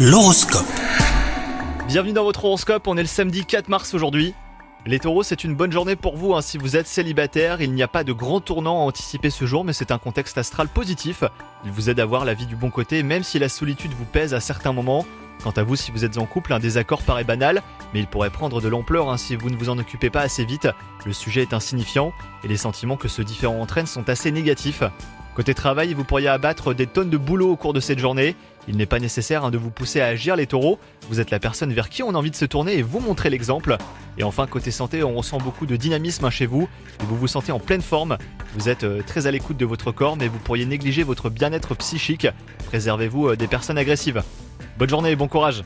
L'horoscope. Bienvenue dans votre horoscope, on est le samedi 4 mars aujourd'hui. Les taureaux, c'est une bonne journée pour vous hein. si vous êtes célibataire. Il n'y a pas de grand tournant à anticiper ce jour, mais c'est un contexte astral positif. Il vous aide à voir la vie du bon côté, même si la solitude vous pèse à certains moments. Quant à vous, si vous êtes en couple, un désaccord paraît banal, mais il pourrait prendre de l'ampleur hein, si vous ne vous en occupez pas assez vite. Le sujet est insignifiant, et les sentiments que ce différent entraîne sont assez négatifs. Côté travail, vous pourriez abattre des tonnes de boulot au cours de cette journée. Il n'est pas nécessaire hein, de vous pousser à agir les taureaux, vous êtes la personne vers qui on a envie de se tourner et vous montrer l'exemple. Et enfin, côté santé, on ressent beaucoup de dynamisme hein, chez vous, et vous vous sentez en pleine forme. Vous êtes euh, très à l'écoute de votre corps, mais vous pourriez négliger votre bien-être psychique. Préservez-vous euh, des personnes agressives. Bonne journée et bon courage